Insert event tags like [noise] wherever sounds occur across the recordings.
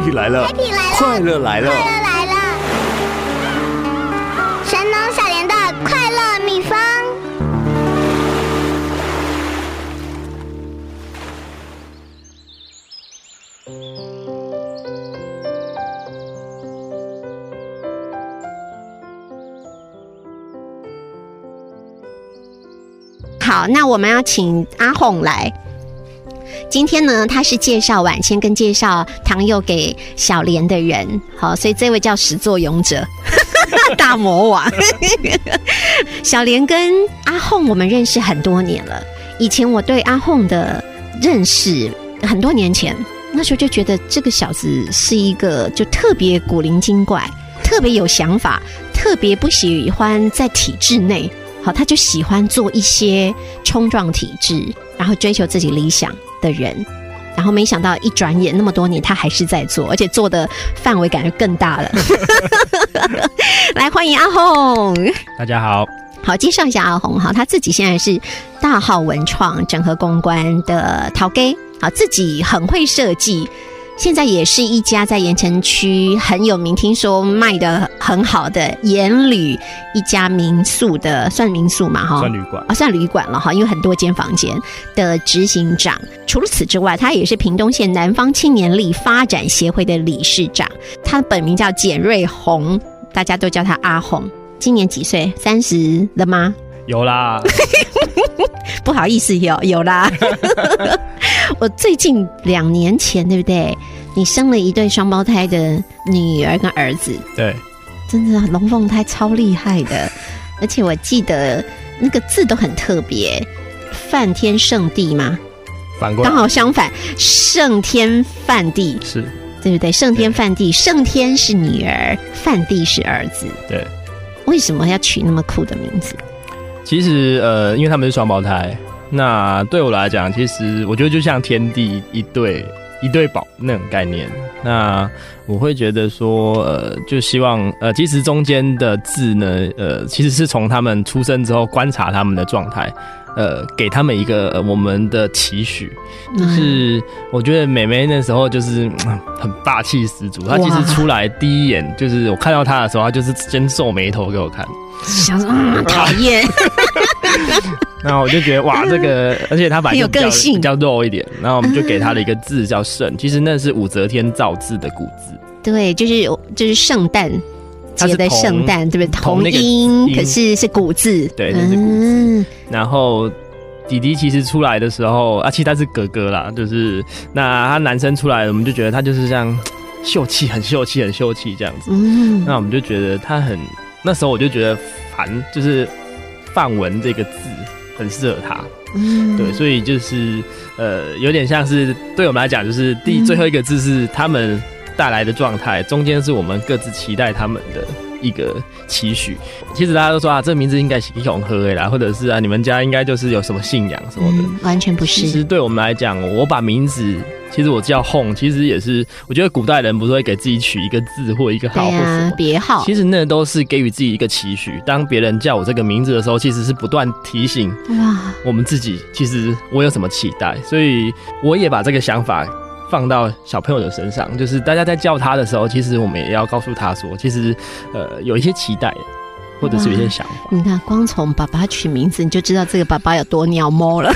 ，Happy 来了，Happy 来了，快乐来了，快乐来了！神农小莲的快乐秘方。好，那我们要请阿红来。今天呢，他是介绍晚签跟介绍唐佑给小莲的人，好，所以这位叫始作俑者，[laughs] 大魔王。[laughs] 小莲跟阿红我们认识很多年了，以前我对阿红的认识很多年前，那时候就觉得这个小子是一个就特别古灵精怪，特别有想法，特别不喜欢在体制内。好，他就喜欢做一些冲撞体制，然后追求自己理想的人，然后没想到一转眼那么多年，他还是在做，而且做的范围感觉更大了。[laughs] [laughs] 来，欢迎阿红，大家好，好，介绍一下阿红哈，他自己现在是大号文创整合公关的陶 gay，好，自己很会设计。现在也是一家在盐城区很有名，听说卖的很好的盐旅一家民宿的，算民宿嘛？哈，算旅馆啊，算旅馆了哈，因为很多间房间的执行长。除了此之外，他也是屏东县南方青年力发展协会的理事长。他本名叫简瑞红，大家都叫他阿红。今年几岁？三十了吗？有啦，[laughs] 不好意思，有有啦。[laughs] 我最近两年前，对不对？你生了一对双胞胎的女儿跟儿子，对，真的龙凤胎超厉害的，而且我记得那个字都很特别，梵天圣地吗？反过来刚好相反，圣天梵地，是，对不对？圣天梵地，圣天是女儿，梵地是儿子，对。为什么要取那么酷的名字？其实呃，因为他们是双胞胎。那对我来讲，其实我觉得就像天地一对一对宝那种概念。那我会觉得说，呃，就希望呃，其实中间的字呢，呃，其实是从他们出生之后观察他们的状态，呃，给他们一个我们的期许。就是我觉得美眉那时候就是很霸气十足，她其实出来第一眼就是我看到她的时候，她就是先皱眉头给我看，想说嗯 [laughs] 讨厌。[laughs] 然后我就觉得哇，[laughs] 这个而且他本来有个性，比较肉一点，然后我们就给她了一个字叫“圣”，其实那是武则天造字的古字。对，就是就是圣诞节的圣诞，对不对？同音，可是是古字，对，那是古字。然后弟弟其实出来的时候，啊，其实他是哥哥啦，就是那他男生出来，我们就觉得他就是这样秀气，很秀气，很秀气这样子。嗯，那我们就觉得他很，那时候我就觉得烦，就是范文这个字。很适合他，嗯，对，所以就是呃，有点像是对我们来讲，就是第最后一个字是他们带来的状态，中间是我们各自期待他们的一个期许。其实大家都说啊，这名字应该是永和啦，或者是啊，你们家应该就是有什么信仰什么的，完全不是。其实对我们来讲，我把名字。其实我叫 Home，其实也是，我觉得古代人不是会给自己取一个字或一个号或什么别号，其实那都是给予自己一个期许。当别人叫我这个名字的时候，其实是不断提醒哇，我们自己其实我有什么期待，所以我也把这个想法放到小朋友的身上，就是大家在叫他的时候，其实我们也要告诉他说，其实呃有一些期待。或者是有些想法，你看，光从爸爸取名字，你就知道这个爸爸有多鸟猫了。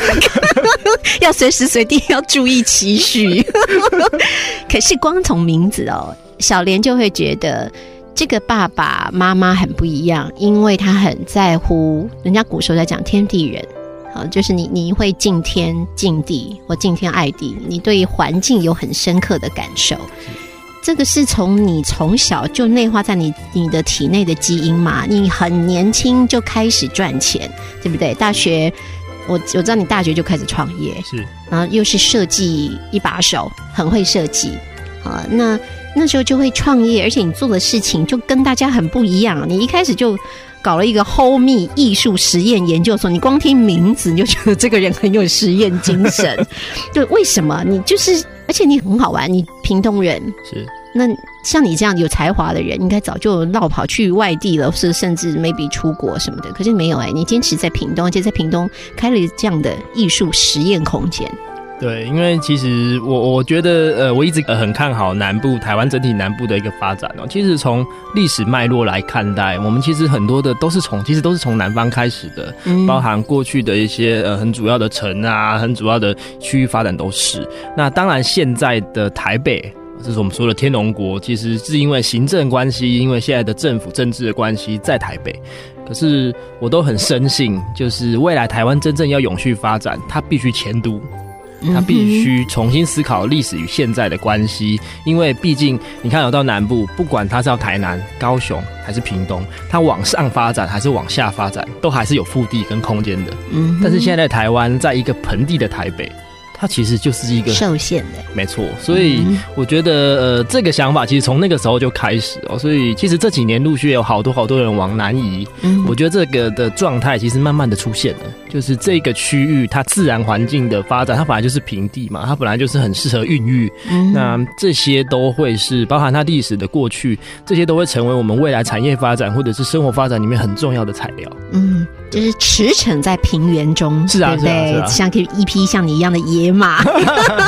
[laughs] 要随时随地要注意期许。[laughs] 可是光从名字哦，小莲就会觉得这个爸爸妈妈很不一样，因为他很在乎。人家古时候在讲天地人，啊，就是你你会敬天敬地或敬天爱地，你对环境有很深刻的感受。这个是从你从小就内化在你你的体内的基因嘛？你很年轻就开始赚钱，对不对？大学，我我知道你大学就开始创业，是，然后又是设计一把手，很会设计啊。那那时候就会创业，而且你做的事情就跟大家很不一样。你一开始就搞了一个 Home 艺术实验研究所，你光听名字你就觉得这个人很有实验精神。[laughs] 对，为什么？你就是。而且你很好玩，你屏东人是那像你这样有才华的人，应该早就绕跑去外地了，是甚至 maybe 出国什么的。可是没有哎，你坚持在屏东，而且在屏东开了这样的艺术实验空间。对，因为其实我我觉得，呃，我一直呃很看好南部台湾整体南部的一个发展哦。其实从历史脉络来看待，我们其实很多的都是从其实都是从南方开始的，包含过去的一些呃很主要的城啊，很主要的区域发展都是。那当然现在的台北，这是我们说的天龙国，其实是因为行政关系，因为现在的政府政治的关系在台北。可是我都很深信，就是未来台湾真正要永续发展，它必须迁都。他必须重新思考历史与现在的关系，因为毕竟你看，有到南部，不管他是要台南、高雄还是屏东，它往上发展还是往下发展，都还是有腹地跟空间的。嗯，但是现在台湾在一个盆地的台北。它其实就是一个受限的，没错。所以我觉得，呃，这个想法其实从那个时候就开始哦。所以其实这几年陆续有好多好多人往南移。嗯，我觉得这个的状态其实慢慢的出现了，就是这个区域它自然环境的发展，它本来就是平地嘛，它本来就是很适合孕育。那这些都会是包含它历史的过去，这些都会成为我们未来产业发展或者是生活发展里面很重要的材料。嗯。就是驰骋在平原中，是啊，对不对？像一匹像你一样的野马。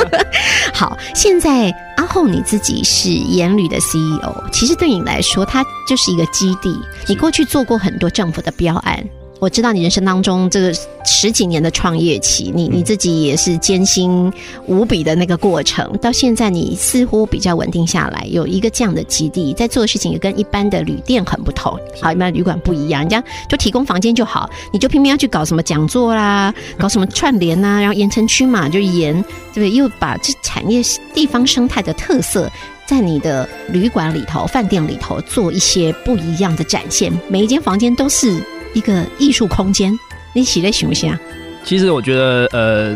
[laughs] 好，现在阿后你自己是盐旅的 CEO，其实对你来说，它就是一个基地。你过去做过很多政府的标案。我知道你人生当中这个十几年的创业期，你你自己也是艰辛无比的那个过程。到现在你似乎比较稳定下来，有一个这样的基地，在做的事情也跟一般的旅店很不同。好，一般旅馆不一样，人家就提供房间就好，你就偏偏要去搞什么讲座啦，[laughs] 搞什么串联呐，然后盐城区嘛，就盐，对不对？又把这产业地方生态的特色，在你的旅馆里头、饭店里头做一些不一样的展现，每一间房间都是。一个艺术空间，你写在行不行啊？其实我觉得，呃，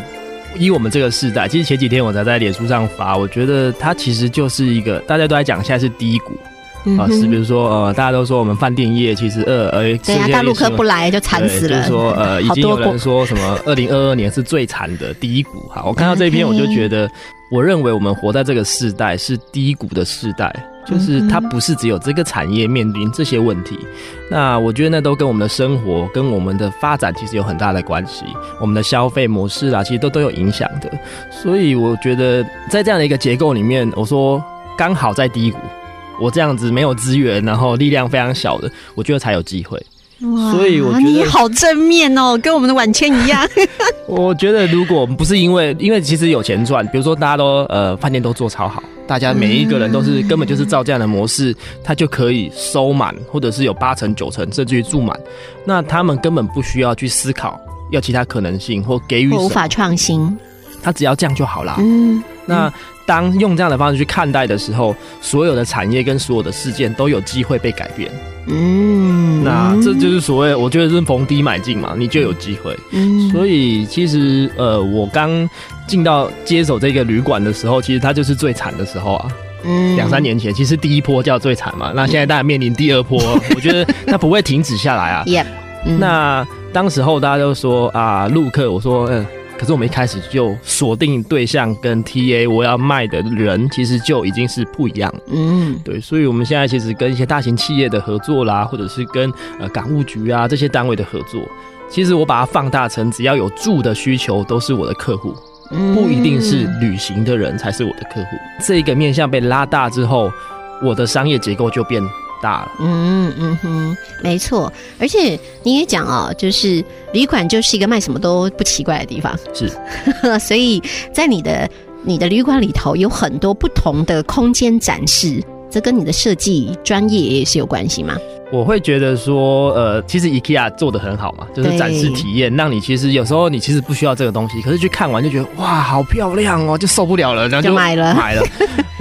以我们这个时代，其实前几天我才在脸书上发，我觉得它其实就是一个大家都在讲，现在是低谷啊，是比如说呃，大家都说我们饭店业其实呃呃，对啊，大陆客不来就惨死了，就是说呃，已经有人说什么二零二二年是最惨的低谷。哈，我看到这一篇，我就觉得，我认为我们活在这个世代是低谷的世代。就是它不是只有这个产业面临这些问题，那我觉得那都跟我们的生活跟我们的发展其实有很大的关系，我们的消费模式啊，其实都都有影响的。所以我觉得在这样的一个结构里面，我说刚好在低谷，我这样子没有资源，然后力量非常小的，我觉得才有机会。所以我觉得你好正面哦，跟我们的晚签一样。[laughs] 我觉得如果不是因为，因为其实有钱赚，比如说大家都呃饭店都做超好，大家每一个人都是根本就是照这样的模式，他就可以收满，或者是有八成九成甚至于住满，那他们根本不需要去思考要其他可能性或给予无法创新，他只要这样就好了。嗯，那当用这样的方式去看待的时候，所有的产业跟所有的事件都有机会被改变。嗯，那这就是所谓，我觉得是逢低买进嘛，你就有机会。嗯，所以其实呃，我刚进到接手这个旅馆的时候，其实它就是最惨的时候啊。嗯，两三年前，其实第一波叫最惨嘛，那现在大家面临第二波，我觉得它不会停止下来啊。[laughs] Yep，那当时候大家都说啊，陆客，我说嗯。可是我们一开始就锁定对象跟 TA，我要卖的人其实就已经是不一样。嗯，对，所以我们现在其实跟一些大型企业的合作啦，或者是跟呃港务局啊这些单位的合作，其实我把它放大成只要有住的需求都是我的客户，不一定是旅行的人才是我的客户。这一个面向被拉大之后，我的商业结构就变。大了，嗯嗯哼，没错，而且你也讲哦，就是旅馆就是一个卖什么都不奇怪的地方，是，[laughs] 所以在你的你的旅馆里头有很多不同的空间展示，这跟你的设计专业也是有关系吗？我会觉得说，呃，其实 IKEA 做的很好嘛，就是展示体验，让你其实有时候你其实不需要这个东西，可是去看完就觉得哇，好漂亮哦，就受不了了，然后就买了。买了。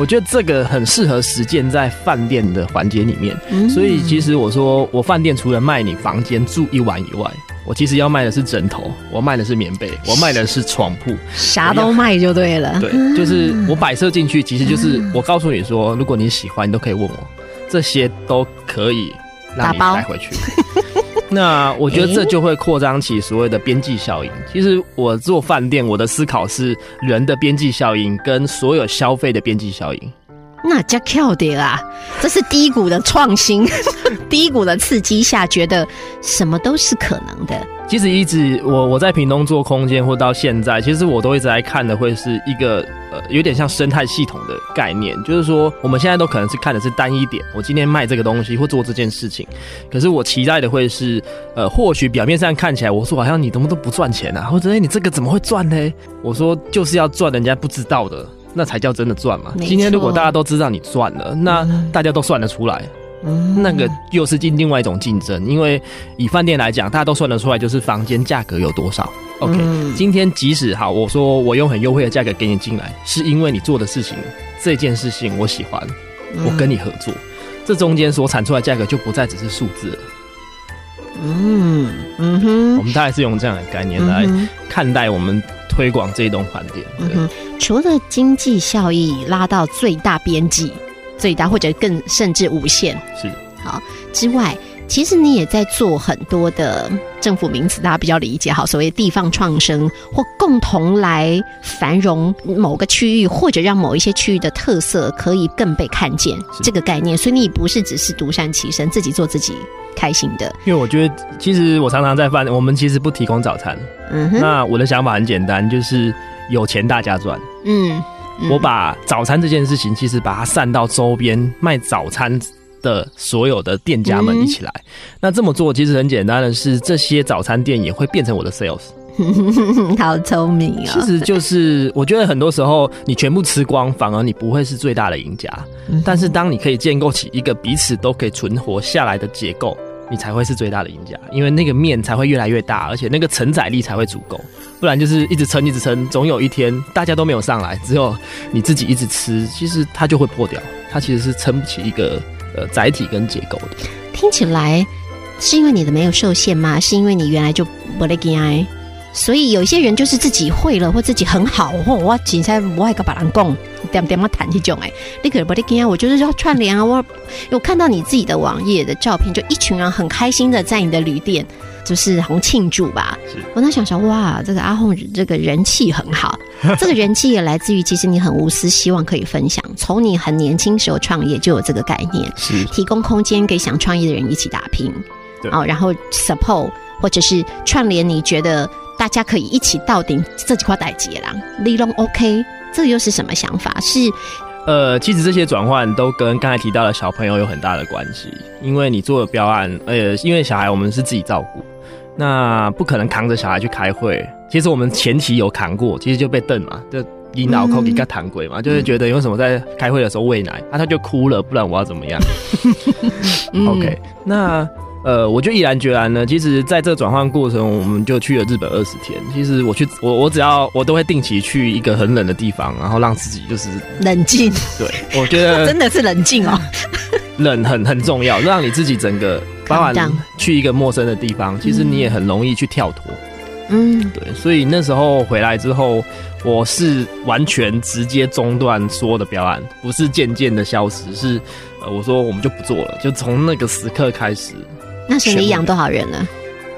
我觉得这个很适合实践在饭店的环节里面，所以其实我说我饭店除了卖你房间住一晚以外，我其实要卖的是枕头，我卖的是棉被，我卖的是床铺，啥都卖就对了。对，就是我摆设进去，其实就是我告诉你说，如果你喜欢，你都可以问我，这些都可以。让你带回去，[laughs] 那我觉得这就会扩张起所谓的边际效应。其实我做饭店，我的思考是人的边际效应跟所有消费的边际效应。那叫跳的啊！这是低谷的创新，[laughs] 低谷的刺激下，觉得什么都是可能的。其实一直我我在屏东做空间，或到现在，其实我都一直在看的会是一个呃，有点像生态系统的概念，就是说我们现在都可能是看的是单一点，我今天卖这个东西或做这件事情，可是我期待的会是呃，或许表面上看起来我说好像你怎么都不赚钱啊，或者哎你这个怎么会赚呢？我说就是要赚人家不知道的。那才叫真的赚嘛！今天如果大家都知道你赚了，那大家都算得出来，那个又是另另外一种竞争。因为以饭店来讲，大家都算得出来，就是房间价格有多少。OK，今天即使好，我说我用很优惠的价格给你进来，是因为你做的事情这件事情我喜欢，我跟你合作，这中间所产出来价格就不再只是数字了。嗯嗯哼，我们大概是用这样的概念来看待我们。推广这一栋饭店，嗯哼，除了经济效益拉到最大边际，最大或者更甚至无限是。好之外，其实你也在做很多的政府名词，大家比较理解好，所谓地方创生或共同来繁荣某个区域，或者让某一些区域的特色可以更被看见这个概念。所以你不是只是独善其身，自己做自己。开心的，因为我觉得，其实我常常在饭，我们其实不提供早餐。嗯哼，那我的想法很简单，就是有钱大家赚。嗯，我把早餐这件事情，其实把它散到周边卖早餐的所有的店家们一起来。那这么做其实很简单的是，这些早餐店也会变成我的 sales。[laughs] 好聪明啊！其实就是我觉得很多时候你全部吃光，反而你不会是最大的赢家。但是当你可以建构起一个彼此都可以存活下来的结构。你才会是最大的赢家，因为那个面才会越来越大，而且那个承载力才会足够。不然就是一直撑，一直撑，总有一天大家都没有上来，只有你自己一直吃，其实它就会破掉。它其实是撑不起一个呃载体跟结构的。听起来是因为你的没有受限吗？是因为你原来就不得惊？所以有一些人就是自己会了，或自己很好，或我仅才我爱个把人讲点点么谈这种哎，你可不勒惊啊！我就是要串联啊！我有看到你自己的网页的照片，就一群人很开心的在你的旅店，就是好像庆祝吧。我那想想，哇，这个阿红这个人气很好，[laughs] 这个人气也来自于其实你很无私，希望可以分享。从你很年轻时候创业就有这个概念，是提供空间给想创业的人一起打拼，哦，然后 support 或者是串联，你觉得。大家可以一起到顶这几块台阶啦，利用 OK，这又是什么想法？是呃，其实这些转换都跟刚才提到的小朋友有很大的关系，因为你做的标案，呃，因为小孩我们是自己照顾，那不可能扛着小孩去开会。其实我们前期有扛过，其实就被瞪嘛，就引导口给他谈鬼嘛，就是觉得为什么在开会的时候喂奶，啊他就哭了，不然我要怎么样？[laughs] [laughs] OK，那。呃，我就毅然决然呢。其实，在这个转换过程，我们就去了日本二十天。其实，我去，我我只要我都会定期去一个很冷的地方，然后让自己就是冷静。对，我觉得 [laughs] 真的是冷静哦。[laughs] 冷很很重要，让你自己整个包含去一个陌生的地方，其实你也很容易去跳脱。嗯，对。所以那时候回来之后，我是完全直接中断所有的表演，不是渐渐的消失，是呃，我说我们就不做了，就从那个时刻开始。那时你养多少人呢？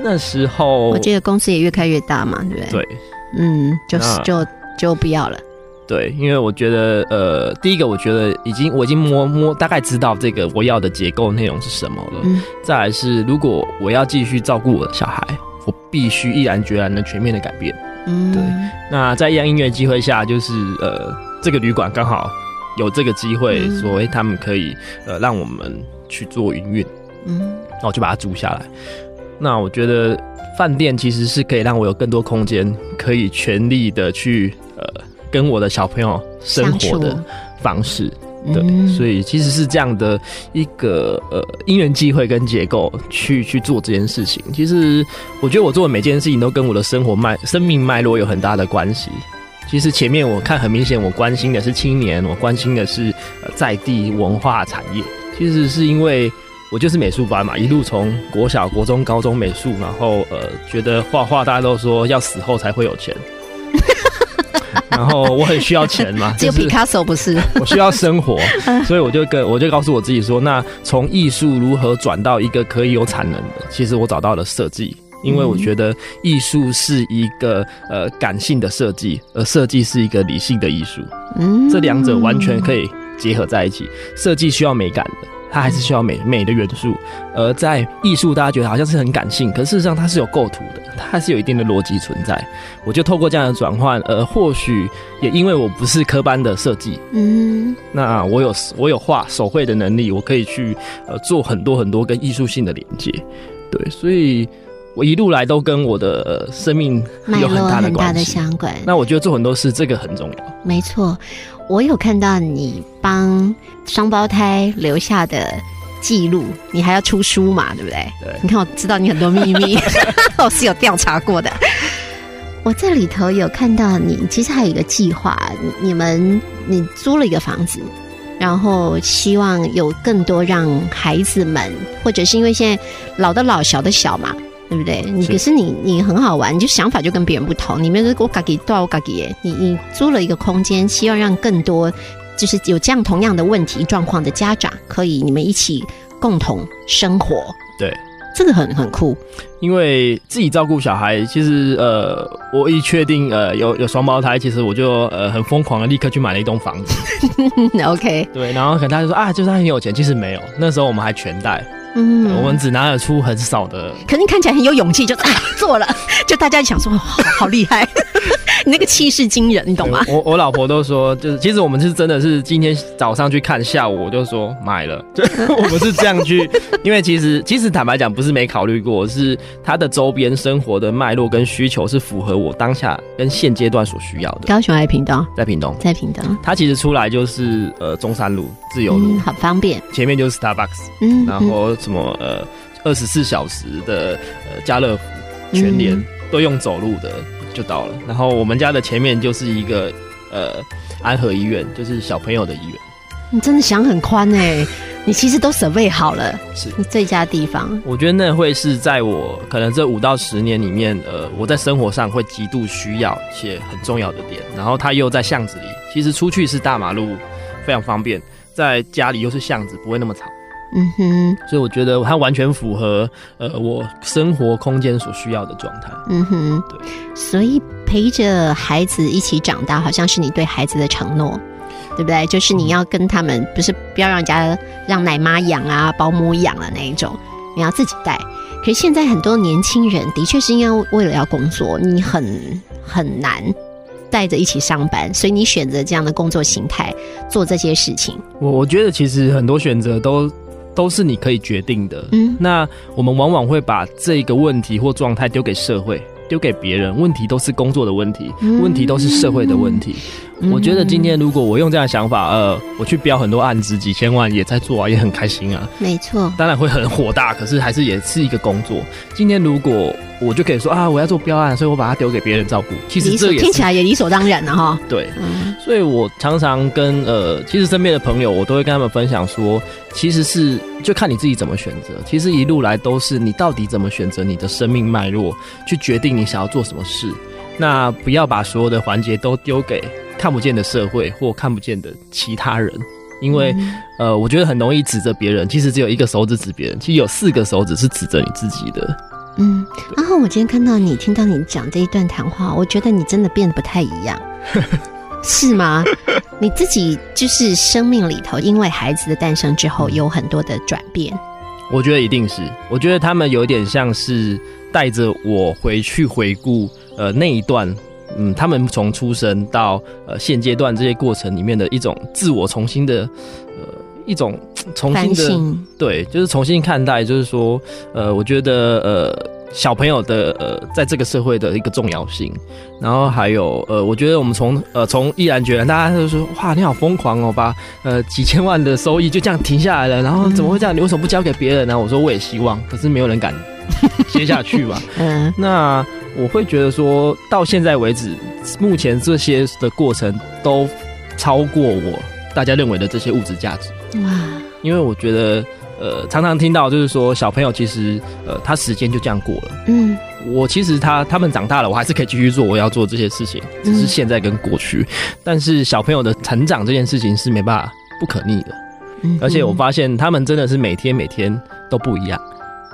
那时候我记得公司也越开越大嘛，对不对？对，嗯，就是就就不要了。对，因为我觉得，呃，第一个，我觉得已经我已经摸摸大概知道这个我要的结构内容是什么了。嗯。再来是，如果我要继续照顾我的小孩，我必须毅然决然的全面的改变。嗯。对。那在一样音乐机会下，就是呃，这个旅馆刚好有这个机会，所以他们可以呃让我们去做营运。嗯。那我就把它租下来。那我觉得饭店其实是可以让我有更多空间，可以全力的去呃跟我的小朋友生活的方式。对，所以其实是这样的一个呃因缘机会跟结构去去做这件事情。其实我觉得我做的每件事情都跟我的生活脉、生命脉络有很大的关系。其实前面我看很明显，我关心的是青年，我关心的是在地文化产业。其实是因为。我就是美术班嘛，一路从国小、国中、高中美术，然后呃，觉得画画大家都说要死后才会有钱，[laughs] 然后我很需要钱嘛，[laughs] 只有毕卡索不是，[laughs] 我需要生活，所以我就跟我就告诉我自己说，那从艺术如何转到一个可以有产能的，其实我找到了设计，因为我觉得艺术是一个呃感性的设计，而设计是一个理性的艺术，嗯，这两者完全可以。结合在一起。设计需要美感的。它还是需要美美的元素，而在艺术，大家觉得好像是很感性，可事实上它是有构图的，它还是有一定的逻辑存在。我就透过这样的转换，呃，或许也因为我不是科班的设计，嗯，那我有我有画手绘的能力，我可以去呃做很多很多跟艺术性的连接，对，所以我一路来都跟我的生命有很大的关系。相关。那我觉得做很多事，这个很重要。没错。我有看到你帮双胞胎留下的记录，你还要出书嘛？对不对？对。你看，我知道你很多秘密，[laughs] [laughs] 我是有调查过的。我这里头有看到你，其实还有一个计划，你们你租了一个房子，然后希望有更多让孩子们，或者是因为现在老的老，小的小嘛。对不对？你可是你你很好玩，你就想法就跟别人不同。你们是我嘎给多少我嘎给耶？你你租了一个空间，希望让更多就是有这样同样的问题状况的家长，可以你们一起共同生活。对，这个很很酷。因为自己照顾小孩，其实呃，我一确定呃有有双胞胎，其实我就呃很疯狂的立刻去买了一栋房子。[laughs] OK，对，然后可能他就说啊，就是他很有钱，其实没有，那时候我们还全贷。嗯，我们只拿得出很少的，可是看起来很有勇气，就啊做了，[laughs] 就大家想说好好厉害，[laughs] 你那个气势惊人，你懂吗？我我老婆都说，就是其实我们是真的是今天早上去看，下午我就说买了，就我们是这样去，因为其实其实坦白讲不是没考虑过，是它的周边生活的脉络跟需求是符合我当下跟现阶段所需要的。高雄还是屏东？在屏东，在屏东。它其实出来就是呃中山路自由路，很方便，前面就是 Starbucks，嗯，然后。什么呃，二十四小时的呃家乐福全联都用走路的就到了。然后我们家的前面就是一个呃安和医院，就是小朋友的医院。你真的想很宽哎，你其实都准备好了，是最佳地方。我觉得那会是在我可能这五到十年里面，呃，我在生活上会极度需要且很重要的点。然后它又在巷子里，其实出去是大马路，非常方便；在家里又是巷子，不会那么吵。嗯哼，所以我觉得它完全符合呃我生活空间所需要的状态。嗯哼，对，所以陪着孩子一起长大，好像是你对孩子的承诺，对不对？就是你要跟他们，不是不要让人家让奶妈养啊、保姆养啊那一种，你要自己带。可是现在很多年轻人的确是因为为了要工作，你很很难带着一起上班，所以你选择这样的工作形态做这些事情。我我觉得其实很多选择都。都是你可以决定的。嗯，那我们往往会把这个问题或状态丢给社会，丢给别人。问题都是工作的问题，问题都是社会的问题。我觉得今天如果我用这样的想法，呃，我去标很多案子，几千万也在做啊，也很开心啊。没错，当然会很火大，可是还是也是一个工作。今天如果我就可以说啊，我要做标案，所以我把它丢给别人照顾。其实这也听起来也理所当然的哈。对，所以我常常跟呃，其实身边的朋友，我都会跟他们分享说，其实是就看你自己怎么选择。其实一路来都是你到底怎么选择你的生命脉络，去决定你想要做什么事。那不要把所有的环节都丢给。看不见的社会或看不见的其他人，因为呃，我觉得很容易指着别人。其实只有一个手指指别人，其实有四个手指是指着你自己的。嗯，然后我今天看到你，听到你讲这一段谈话，我觉得你真的变得不太一样，[laughs] 是吗？你自己就是生命里头，因为孩子的诞生之后，有很多的转变。我觉得一定是，我觉得他们有点像是带着我回去回顾呃那一段。嗯，他们从出生到呃现阶段这些过程里面的一种自我重新的呃一种重新的对，就是重新看待，就是说呃，我觉得呃小朋友的呃在这个社会的一个重要性，然后还有呃，我觉得我们从呃从毅然决然，大家都说哇你好疯狂哦，把呃几千万的收益就这样停下来了，然后怎么会这样？你为什么不交给别人呢？我说我也希望，可是没有人敢接下去吧。嗯 [laughs] [laughs] [laughs] 那。我会觉得说，到现在为止，目前这些的过程都超过我大家认为的这些物质价值。哇！因为我觉得，呃，常常听到就是说，小朋友其实，呃，他时间就这样过了。嗯。我其实他他们长大了，我还是可以继续做我要做这些事情，只是现在跟过去。但是小朋友的成长这件事情是没办法不可逆的。嗯。而且我发现他们真的是每天每天都不一样。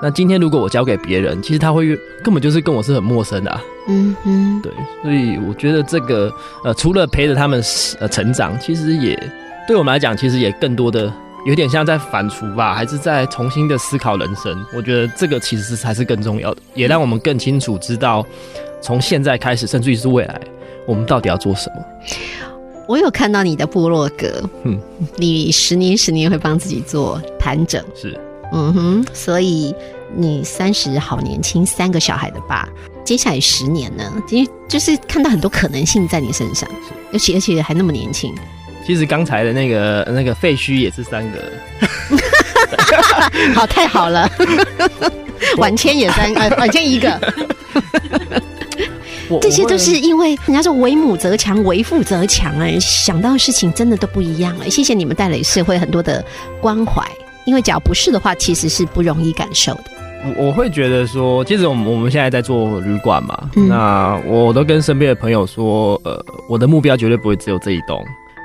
那今天如果我交给别人，其实他会根本就是跟我是很陌生的。嗯哼，对，所以我觉得这个呃，除了陪着他们呃成长，其实也对我们来讲，其实也更多的有点像在反刍吧，还是在重新的思考人生。我觉得这个其实是才是更重要的，也让我们更清楚知道，从现在开始，甚至于是未来，我们到底要做什么。我有看到你的部落格，嗯，你十年十年会帮自己做盘整，是，嗯哼，所以你三十好年轻，三个小孩的爸，接下来十年呢，其实就是看到很多可能性在你身上，而且而且还那么年轻。其实刚才的那个那个废墟也是三个，[laughs] 好太好了，[laughs] 晚签也三，呃，晚签一个。[laughs] 这些都是因为人家说为母则强，为父则强哎，想到的事情真的都不一样了。谢谢你们带来社会很多的关怀，因为只要不是的话，其实是不容易感受的。我我会觉得说，其实我们我们现在在做旅馆嘛，那我都跟身边的朋友说，呃，我的目标绝对不会只有这一栋。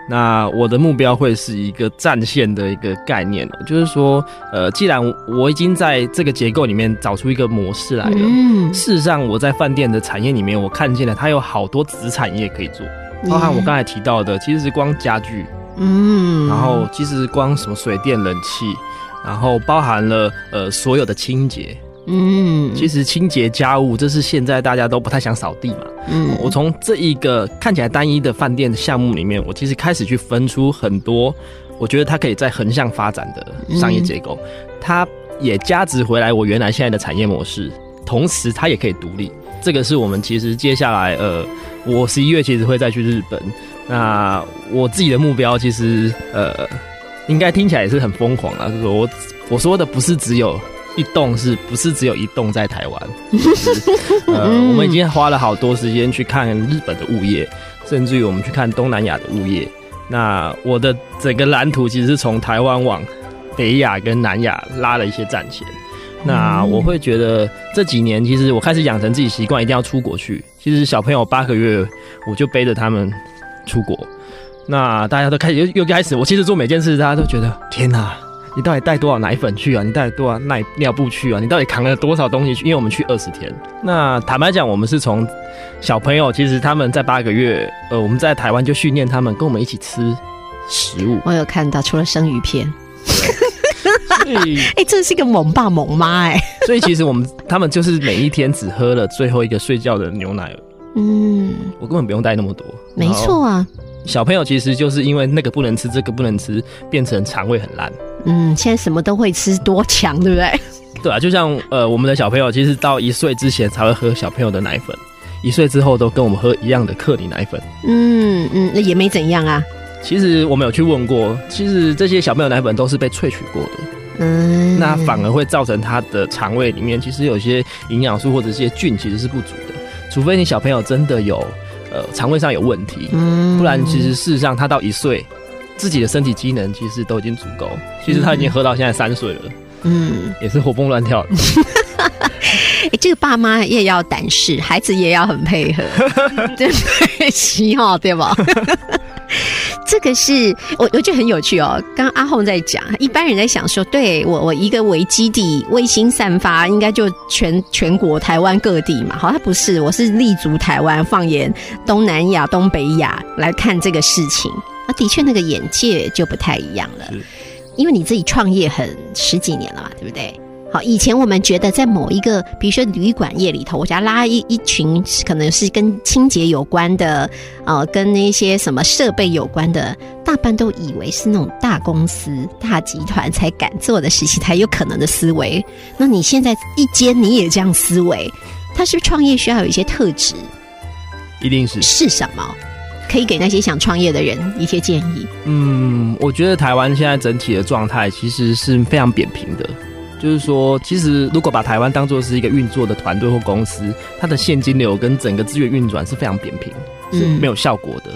那我的目标会是一个战线的一个概念就是说，呃，既然我已经在这个结构里面找出一个模式来了，嗯，事实上我在饭店的产业里面，我看见了它有好多子产业可以做，包含我刚才提到的，其实是光家具，嗯，然后其实光什么水电冷气，然后包含了呃所有的清洁。嗯，其实清洁家务，这是现在大家都不太想扫地嘛。嗯，我从这一个看起来单一的饭店的项目里面，我其实开始去分出很多，我觉得它可以在横向发展的商业结构，它也加值回来我原来现在的产业模式，同时它也可以独立。这个是我们其实接下来，呃，我十一月其实会再去日本，那我自己的目标其实，呃，应该听起来也是很疯狂啊，就是我我说的不是只有。一栋是不是只有一栋在台湾？呃，[laughs] 我们已经花了好多时间去看日本的物业，甚至于我们去看东南亚的物业。那我的整个蓝图其实是从台湾往北亚跟南亚拉了一些战线。那我会觉得这几年其实我开始养成自己习惯，一定要出国去。其实小朋友八个月我就背着他们出国。那大家都开始又又开始，我其实做每件事，大家都觉得天哪！你到底带多少奶粉去啊？你带多少奶尿布去啊？你到底扛了多少东西去？因为我们去二十天。那坦白讲，我们是从小朋友，其实他们在八个月，呃，我们在台湾就训练他们跟我们一起吃食物。我有看到，除了生鱼片。[laughs] 哎，这是一个猛爸猛妈哎。所以其实我们他们就是每一天只喝了最后一个睡觉的牛奶。嗯，我根本不用带那么多。没错啊。小朋友其实就是因为那个不能吃，这个不能吃，变成肠胃很烂。嗯，现在什么都会吃，多强，对不对？对啊，就像呃，我们的小朋友其实到一岁之前才会喝小朋友的奶粉，一岁之后都跟我们喝一样的克里奶粉。嗯嗯，那也没怎样啊。其实我们有去问过，其实这些小朋友奶粉都是被萃取过的。嗯，那反而会造成他的肠胃里面其实有些营养素或者一些菌其实是不足的，除非你小朋友真的有。呃，肠胃上有问题，不然其实事实上他到一岁，自己的身体机能其实都已经足够。其实他已经喝到现在三岁了，嗯，也是活蹦乱跳。[laughs] 哎，这个爸妈也要胆识，孩子也要很配合，[laughs] 对不起哈，对吧？[laughs] 这个是我我觉得很有趣哦。刚刚阿红在讲，一般人在想说，对我我一个为基地，卫星散发，应该就全全国台湾各地嘛。好，它不是，我是立足台湾，放眼东南亚、东北亚来看这个事情。啊，的确那个眼界就不太一样了，因为你自己创业很十几年了嘛，对不对？好，以前我们觉得在某一个，比如说旅馆业里头，我想拉一一群，可能是跟清洁有关的，呃，跟那些什么设备有关的，大半都以为是那种大公司、大集团才敢做的事情，才有可能的思维。那你现在一间你也这样思维，他是不是创业需要有一些特质？一定是是什么？可以给那些想创业的人一些建议。嗯，我觉得台湾现在整体的状态其实是非常扁平的。就是说，其实如果把台湾当做是一个运作的团队或公司，它的现金流跟整个资源运转是非常扁平，是没有效果的。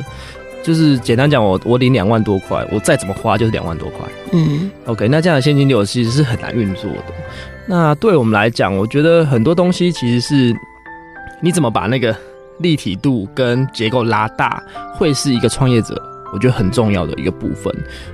就是简单讲，我我领两万多块，我再怎么花就是两万多块。嗯，OK，那这样的现金流其实是很难运作的。那对我们来讲，我觉得很多东西其实是你怎么把那个立体度跟结构拉大，会是一个创业者。我觉得很重要的一个部分，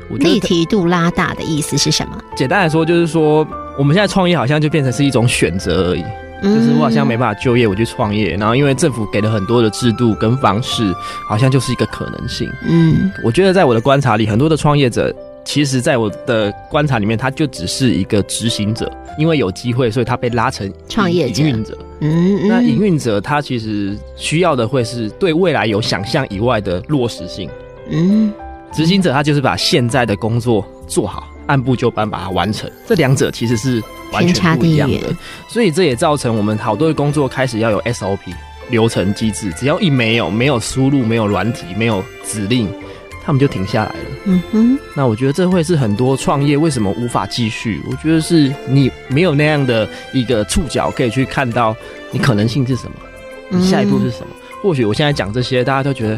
我觉得立体度拉大的意思是什么？简单来说，就是说我们现在创业好像就变成是一种选择而已。就是我好像没办法就业，我去创业，然后因为政府给了很多的制度跟方式，好像就是一个可能性。嗯，我觉得在我的观察里，很多的创业者，其实在我的观察里面，他就只是一个执行者，因为有机会，所以他被拉成创业营运者。嗯，那营运者他其实需要的会是对未来有想象以外的落实性。嗯，执行者他就是把现在的工作做好。按部就班把它完成，这两者其实是完全不一样的，所以这也造成我们好多的工作开始要有 SOP 流程机制，只要一没有，没有输入，没有软体，没有指令，他们就停下来了。嗯哼，那我觉得这会是很多创业为什么无法继续？我觉得是你没有那样的一个触角可以去看到你可能性是什么，你下一步是什么？或许我现在讲这些，大家都觉得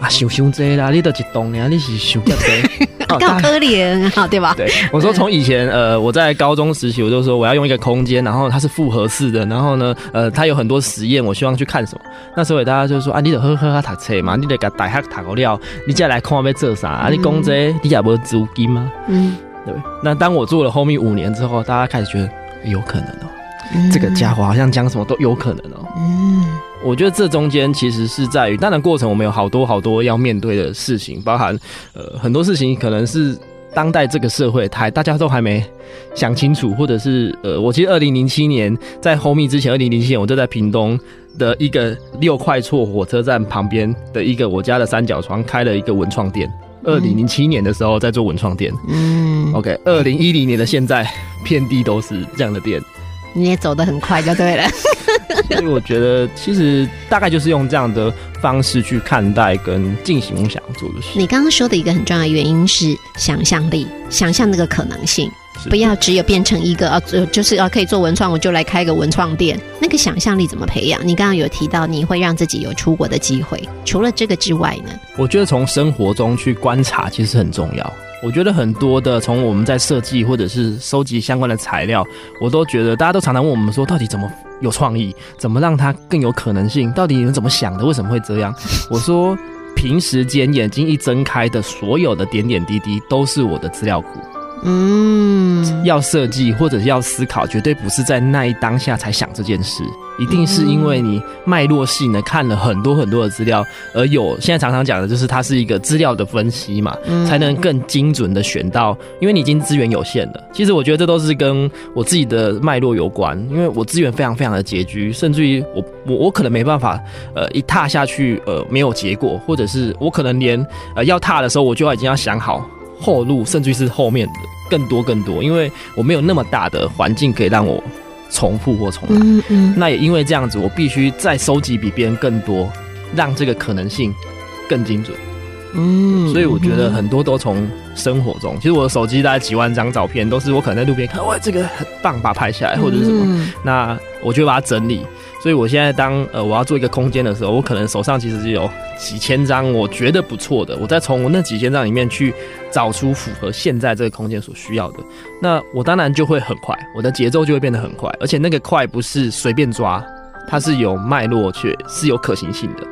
啊，想想这啦，你都激动呀，你是想这。[laughs] 够可怜，啊对吧？对，我说从以前，呃，我在高中时期，我就说我要用一个空间，然后它是复合式的，然后呢，呃，它有很多实验，我希望去看什么。那时候大家就说啊，你得喝喝他读册嘛，你得给大下读个料，你再来看要做啥？啊，你讲这你也无资金吗？嗯，对。那当我做了后面五年之后，大家开始觉得有可能哦。这个家伙好像讲什么都有可能哦。嗯，我觉得这中间其实是在于，当然过程我们有好多好多要面对的事情，包含呃很多事情可能是当代这个社会还大家都还没想清楚，或者是呃，我其实二零零七年在 Home 之前，二零零七年我就在屏东的一个六块厝火车站旁边的一个我家的三角窗开了一个文创店。二零零七年的时候在做文创店，嗯，OK，二零一零年的现在 [laughs] 遍地都是这样的店。你也走得很快，就对了。[laughs] 所以我觉得，其实大概就是用这样的方式去看待跟进行我想做的事。你刚刚说的一个很重要的原因是想象力，想象那个可能性，不要只有变成一个啊，就是啊，可以做文创，我就来开个文创店。那个想象力怎么培养？你刚刚有提到你会让自己有出国的机会，除了这个之外呢？我觉得从生活中去观察其实很重要。我觉得很多的，从我们在设计或者是收集相关的材料，我都觉得大家都常常问我们说，到底怎么有创意，怎么让它更有可能性？到底你们怎么想的？为什么会这样？[laughs] 我说，平时间眼睛一睁开的所有的点点滴滴，都是我的资料库。嗯，要设计或者要思考，绝对不是在那一当下才想这件事，一定是因为你脉络性的看了很多很多的资料，而有现在常常讲的就是它是一个资料的分析嘛，才能更精准的选到，因为你已经资源有限了。其实我觉得这都是跟我自己的脉络有关，因为我资源非常非常的拮据，甚至于我我我可能没办法，呃，一踏下去，呃，没有结果，或者是我可能连呃要踏的时候，我就要已经要想好。后路，甚至是后面的更多更多，因为我没有那么大的环境可以让我重复或重来。嗯嗯。那也因为这样子，我必须再收集比别人更多，让这个可能性更精准。嗯。所以我觉得很多都从生活中，其实我的手机大概几万张照片，都是我可能在路边看，哇，这个很棒，把它拍下来，或者是什么，那我就把它整理。所以，我现在当呃我要做一个空间的时候，我可能手上其实是有几千张我觉得不错的，我再从我那几千张里面去找出符合现在这个空间所需要的。那我当然就会很快，我的节奏就会变得很快，而且那个快不是随便抓，它是有脉络，却是有可行性的。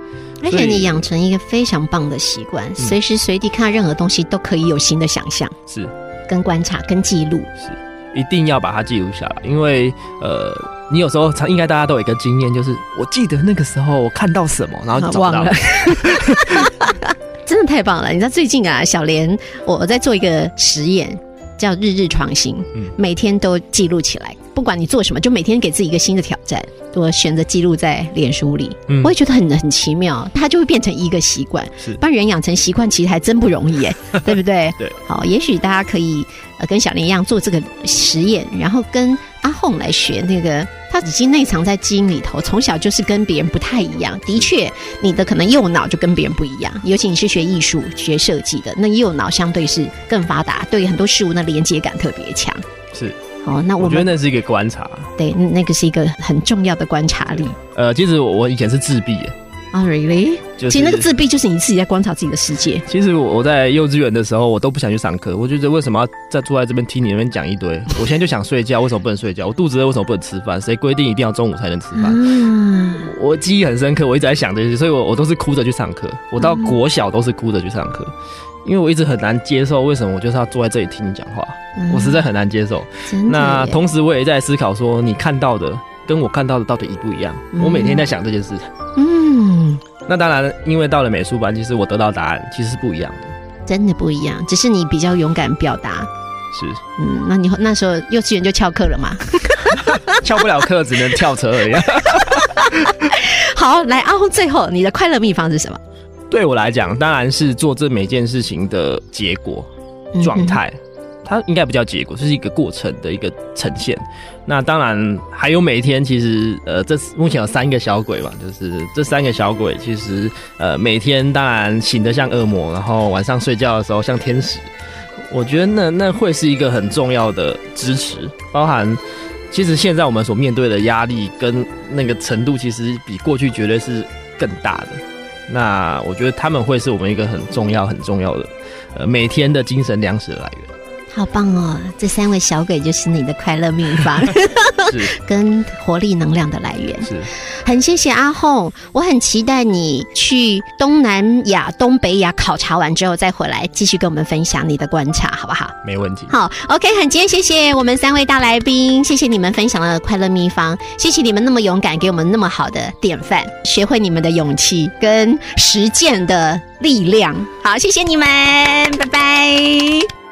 而且你养成一个非常棒的习惯，随时随地看到任何东西都可以有新的想象，是跟观察跟记录，是一定要把它记录下来，因为呃。你有时候，应该大家都有一个经验，就是我记得那个时候我看到什么，然后就忘了。真的太棒了！你知道最近啊，小莲我在做一个实验，叫日日创新，每天都记录起来。不管你做什么，就每天给自己一个新的挑战。我选择记录在脸书里，我也觉得很很奇妙，它就会变成一个习惯。是，把人养成习惯其实还真不容易，哎，[laughs] 对不对？对。好，也许大家可以呃跟小林一样做这个实验，然后跟阿凤来学那个，他已经内藏在基因里头，从小就是跟别人不太一样。的确，你的可能右脑就跟别人不一样，尤其你是学艺术、学设计的，那右脑相对是更发达，对很多事物的连接感特别强。是。哦，那我觉得那是一个观察，对，那个是一个很重要的观察力。呃，其实我以前是自闭，啊，really？其实那个自闭就是你自己在观察自己的世界。其实我我在幼稚园的时候，我都不想去上课，我觉得为什么要在坐在这边听你那边讲一堆？我现在就想睡觉，为什么不能睡觉？我肚子饿，为什么不能吃饭？谁规定一定要中午才能吃饭？嗯，我记忆很深刻，我一直在想这些，所以我我都是哭着去上课。我到国小都是哭着去上课。因为我一直很难接受，为什么我就是要坐在这里听你讲话？我实在很难接受。那同时我也在思考说，你看到的跟我看到的到底一不一样？我每天在想这件事。嗯，那当然，因为到了美术班，其实我得到答案其实是不一样的，真的不一样，只是你比较勇敢表达。是，嗯，那你那时候幼稚园就翘课了吗？[laughs] 翘不了课，只能跳车而已。[laughs] 好，来阿红，最后你的快乐秘方是什么？对我来讲，当然是做这每件事情的结果状态，它应该不叫结果，这是一个过程的一个呈现。那当然还有每一天，其实呃，这目前有三个小鬼嘛，就是这三个小鬼，其实呃每天当然醒得像恶魔，然后晚上睡觉的时候像天使。我觉得那那会是一个很重要的支持，包含其实现在我们所面对的压力跟那个程度，其实比过去绝对是更大的。那我觉得他们会是我们一个很重要、很重要的，呃，每天的精神粮食来源。好棒哦！这三位小鬼就是你的快乐秘方，是 [laughs] 跟活力能量的来源。是，很谢谢阿红，我很期待你去东南亚、东北亚考察完之后再回来，继续跟我们分享你的观察，好不好？没问题。好，OK，很今天谢谢我们三位大来宾，谢谢你们分享了快乐秘方，谢谢你们那么勇敢，给我们那么好的典范，学会你们的勇气跟实践的力量。好，谢谢你们，拜拜。